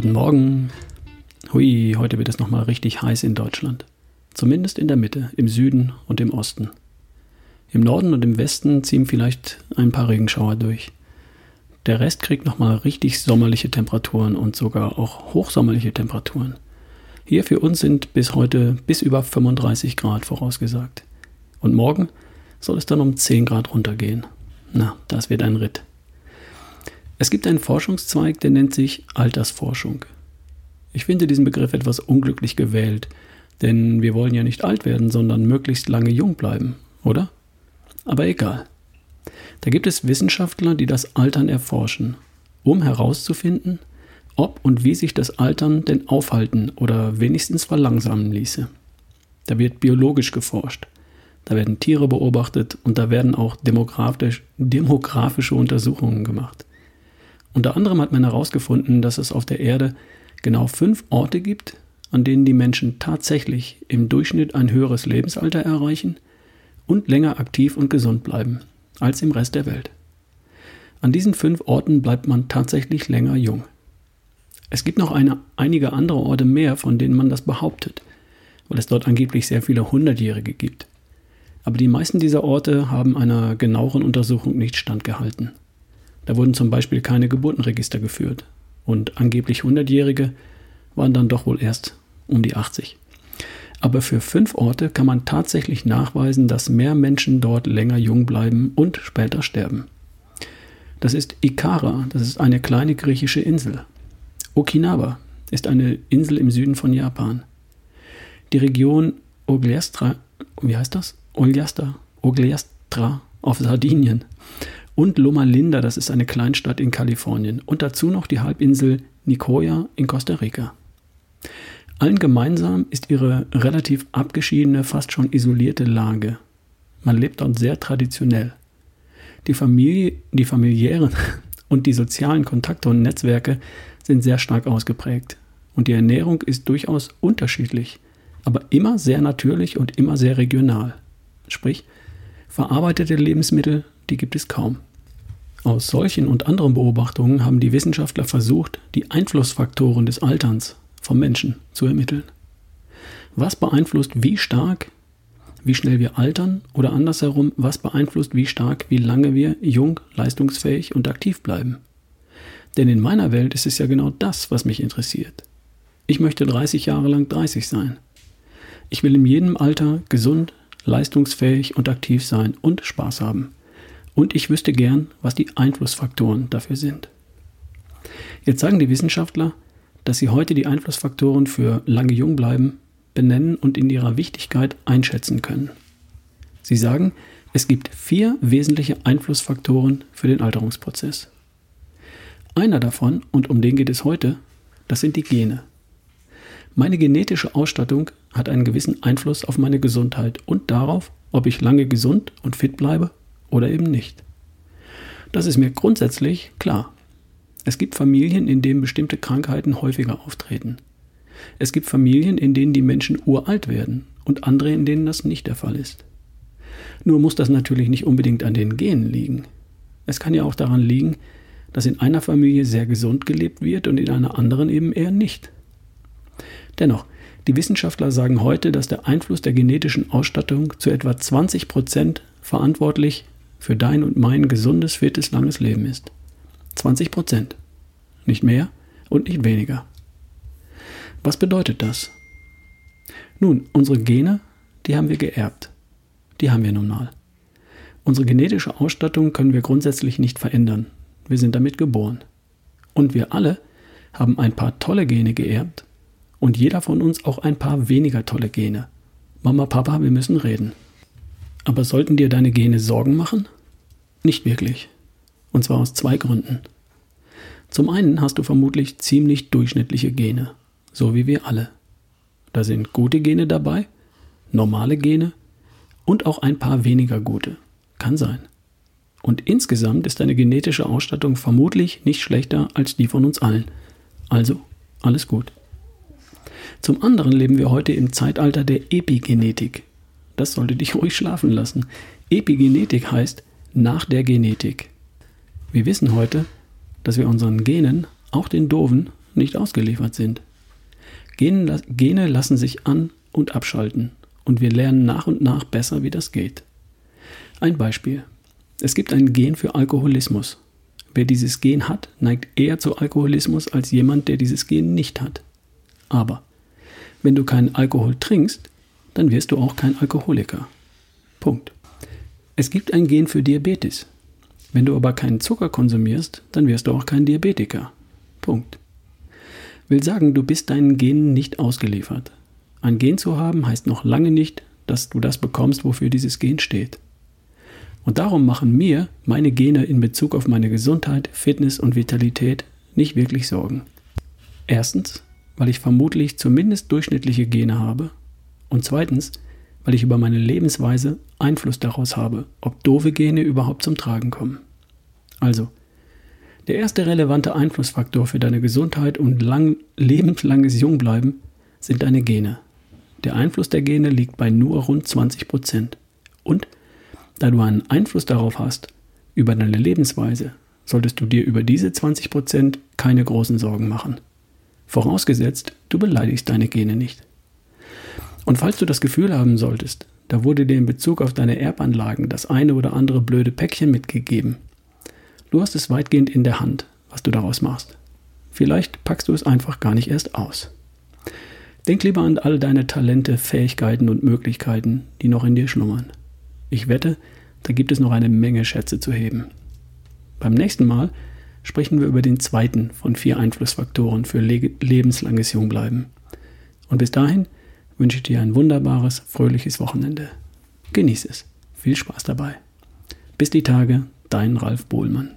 Guten Morgen. Hui, heute wird es nochmal richtig heiß in Deutschland. Zumindest in der Mitte, im Süden und im Osten. Im Norden und im Westen ziehen vielleicht ein paar Regenschauer durch. Der Rest kriegt nochmal richtig sommerliche Temperaturen und sogar auch hochsommerliche Temperaturen. Hier für uns sind bis heute bis über 35 Grad vorausgesagt. Und morgen soll es dann um 10 Grad runtergehen. Na, das wird ein Ritt. Es gibt einen Forschungszweig, der nennt sich Altersforschung. Ich finde diesen Begriff etwas unglücklich gewählt, denn wir wollen ja nicht alt werden, sondern möglichst lange jung bleiben, oder? Aber egal. Da gibt es Wissenschaftler, die das Altern erforschen, um herauszufinden, ob und wie sich das Altern denn aufhalten oder wenigstens verlangsamen ließe. Da wird biologisch geforscht, da werden Tiere beobachtet und da werden auch demografisch, demografische Untersuchungen gemacht. Unter anderem hat man herausgefunden, dass es auf der Erde genau fünf Orte gibt, an denen die Menschen tatsächlich im Durchschnitt ein höheres Lebensalter erreichen und länger aktiv und gesund bleiben als im Rest der Welt. An diesen fünf Orten bleibt man tatsächlich länger jung. Es gibt noch eine, einige andere Orte mehr, von denen man das behauptet, weil es dort angeblich sehr viele Hundertjährige gibt. Aber die meisten dieser Orte haben einer genaueren Untersuchung nicht standgehalten. Da wurden zum Beispiel keine Geburtenregister geführt. Und angeblich 100-Jährige waren dann doch wohl erst um die 80. Aber für fünf Orte kann man tatsächlich nachweisen, dass mehr Menschen dort länger jung bleiben und später sterben. Das ist Ikara, das ist eine kleine griechische Insel. Okinawa ist eine Insel im Süden von Japan. Die Region Ogliastra, wie heißt das? Ogliastra, Ogliastra auf Sardinien und Loma Linda, das ist eine Kleinstadt in Kalifornien. Und dazu noch die Halbinsel Nicoya in Costa Rica. Allen gemeinsam ist ihre relativ abgeschiedene, fast schon isolierte Lage. Man lebt dort sehr traditionell. Die Familie, die familiären und die sozialen Kontakte und Netzwerke sind sehr stark ausgeprägt. Und die Ernährung ist durchaus unterschiedlich, aber immer sehr natürlich und immer sehr regional. Sprich, verarbeitete Lebensmittel, die gibt es kaum. Aus solchen und anderen Beobachtungen haben die Wissenschaftler versucht, die Einflussfaktoren des Alterns vom Menschen zu ermitteln. Was beeinflusst wie stark, wie schnell wir altern oder andersherum, was beeinflusst wie stark, wie lange wir jung, leistungsfähig und aktiv bleiben? Denn in meiner Welt ist es ja genau das, was mich interessiert. Ich möchte 30 Jahre lang 30 sein. Ich will in jedem Alter gesund, leistungsfähig und aktiv sein und Spaß haben. Und ich wüsste gern, was die Einflussfaktoren dafür sind. Jetzt sagen die Wissenschaftler, dass sie heute die Einflussfaktoren für lange jung bleiben benennen und in ihrer Wichtigkeit einschätzen können. Sie sagen, es gibt vier wesentliche Einflussfaktoren für den Alterungsprozess. Einer davon, und um den geht es heute, das sind die Gene. Meine genetische Ausstattung hat einen gewissen Einfluss auf meine Gesundheit und darauf, ob ich lange gesund und fit bleibe oder eben nicht. Das ist mir grundsätzlich klar. Es gibt Familien, in denen bestimmte Krankheiten häufiger auftreten. Es gibt Familien, in denen die Menschen uralt werden und andere, in denen das nicht der Fall ist. Nur muss das natürlich nicht unbedingt an den Genen liegen. Es kann ja auch daran liegen, dass in einer Familie sehr gesund gelebt wird und in einer anderen eben eher nicht. Dennoch, die Wissenschaftler sagen heute, dass der Einfluss der genetischen Ausstattung zu etwa 20 Prozent verantwortlich für dein und mein gesundes, fittes, langes Leben ist. 20 Prozent. Nicht mehr und nicht weniger. Was bedeutet das? Nun, unsere Gene, die haben wir geerbt. Die haben wir nun mal. Unsere genetische Ausstattung können wir grundsätzlich nicht verändern. Wir sind damit geboren. Und wir alle haben ein paar tolle Gene geerbt und jeder von uns auch ein paar weniger tolle Gene. Mama, Papa, wir müssen reden. Aber sollten dir deine Gene Sorgen machen? Nicht wirklich. Und zwar aus zwei Gründen. Zum einen hast du vermutlich ziemlich durchschnittliche Gene, so wie wir alle. Da sind gute Gene dabei, normale Gene und auch ein paar weniger gute. Kann sein. Und insgesamt ist deine genetische Ausstattung vermutlich nicht schlechter als die von uns allen. Also, alles gut. Zum anderen leben wir heute im Zeitalter der Epigenetik. Das sollte dich ruhig schlafen lassen. Epigenetik heißt nach der Genetik. Wir wissen heute, dass wir unseren Genen, auch den doofen, nicht ausgeliefert sind. Gene lassen sich an- und abschalten und wir lernen nach und nach besser, wie das geht. Ein Beispiel. Es gibt ein Gen für Alkoholismus. Wer dieses Gen hat, neigt eher zu Alkoholismus als jemand, der dieses Gen nicht hat. Aber wenn du keinen Alkohol trinkst, dann wirst du auch kein Alkoholiker. Punkt. Es gibt ein Gen für Diabetes. Wenn du aber keinen Zucker konsumierst, dann wirst du auch kein Diabetiker. Punkt. Will sagen, du bist deinen Genen nicht ausgeliefert. Ein Gen zu haben heißt noch lange nicht, dass du das bekommst, wofür dieses Gen steht. Und darum machen mir meine Gene in Bezug auf meine Gesundheit, Fitness und Vitalität nicht wirklich Sorgen. Erstens, weil ich vermutlich zumindest durchschnittliche Gene habe. Und zweitens, weil ich über meine Lebensweise Einfluss daraus habe, ob doofe Gene überhaupt zum Tragen kommen. Also, der erste relevante Einflussfaktor für deine Gesundheit und lang, lebenslanges Jungbleiben sind deine Gene. Der Einfluss der Gene liegt bei nur rund 20 Prozent. Und da du einen Einfluss darauf hast, über deine Lebensweise, solltest du dir über diese 20 Prozent keine großen Sorgen machen. Vorausgesetzt, du beleidigst deine Gene nicht. Und falls du das Gefühl haben solltest, da wurde dir in Bezug auf deine Erbanlagen das eine oder andere blöde Päckchen mitgegeben. Du hast es weitgehend in der Hand, was du daraus machst. Vielleicht packst du es einfach gar nicht erst aus. Denk lieber an all deine Talente, Fähigkeiten und Möglichkeiten, die noch in dir schlummern. Ich wette, da gibt es noch eine Menge Schätze zu heben. Beim nächsten Mal sprechen wir über den zweiten von vier Einflussfaktoren für le lebenslanges Jungbleiben. Und bis dahin wünsche ich dir ein wunderbares, fröhliches Wochenende. Genieß es. Viel Spaß dabei. Bis die Tage, dein Ralf Bohlmann.